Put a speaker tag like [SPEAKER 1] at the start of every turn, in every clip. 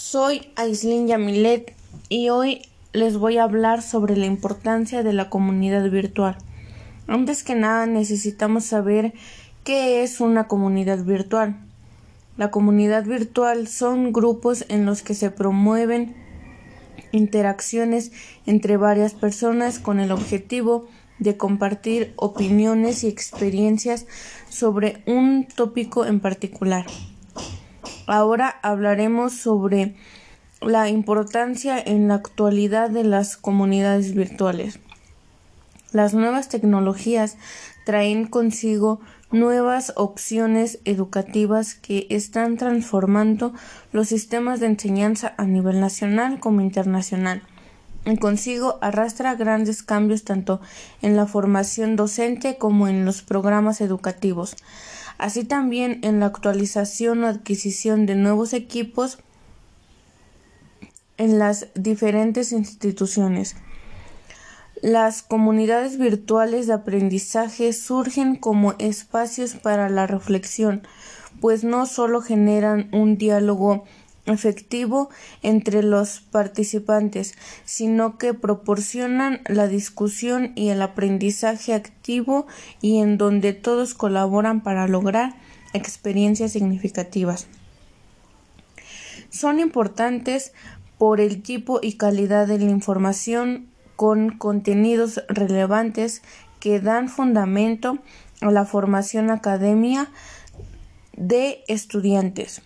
[SPEAKER 1] Soy Aislinn Yamilet y hoy les voy a hablar sobre la importancia de la comunidad virtual. Antes que nada necesitamos saber qué es una comunidad virtual. La comunidad virtual son grupos en los que se promueven interacciones entre varias personas con el objetivo de compartir opiniones y experiencias sobre un tópico en particular. Ahora hablaremos sobre la importancia en la actualidad de las comunidades virtuales. Las nuevas tecnologías traen consigo nuevas opciones educativas que están transformando los sistemas de enseñanza a nivel nacional como internacional. Y consigo arrastra grandes cambios tanto en la formación docente como en los programas educativos así también en la actualización o adquisición de nuevos equipos en las diferentes instituciones. Las comunidades virtuales de aprendizaje surgen como espacios para la reflexión, pues no solo generan un diálogo efectivo entre los participantes, sino que proporcionan la discusión y el aprendizaje activo y en donde todos colaboran para lograr experiencias significativas. Son importantes por el tipo y calidad de la información con contenidos relevantes que dan fundamento a la formación académica de estudiantes.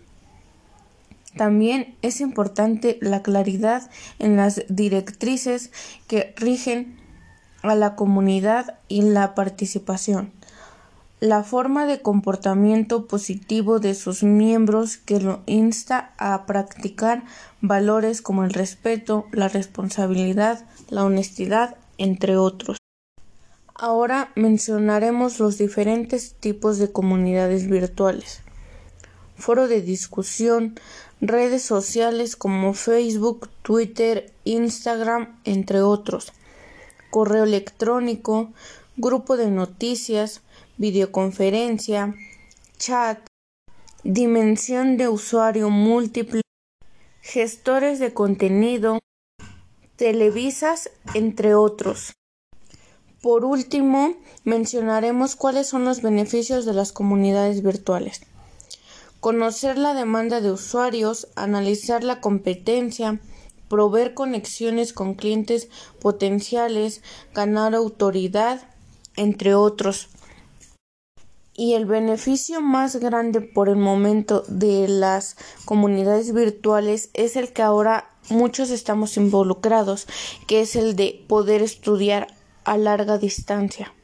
[SPEAKER 1] También es importante la claridad en las directrices que rigen a la comunidad y la participación. La forma de comportamiento positivo de sus miembros que lo insta a practicar valores como el respeto, la responsabilidad, la honestidad, entre otros. Ahora mencionaremos los diferentes tipos de comunidades virtuales. Foro de discusión, redes sociales como Facebook, Twitter, Instagram, entre otros, correo electrónico, grupo de noticias, videoconferencia, chat, dimensión de usuario múltiple, gestores de contenido, televisas, entre otros. Por último, mencionaremos cuáles son los beneficios de las comunidades virtuales conocer la demanda de usuarios, analizar la competencia, proveer conexiones con clientes potenciales, ganar autoridad, entre otros. Y el beneficio más grande por el momento de las comunidades virtuales es el que ahora muchos estamos involucrados, que es el de poder estudiar a larga distancia.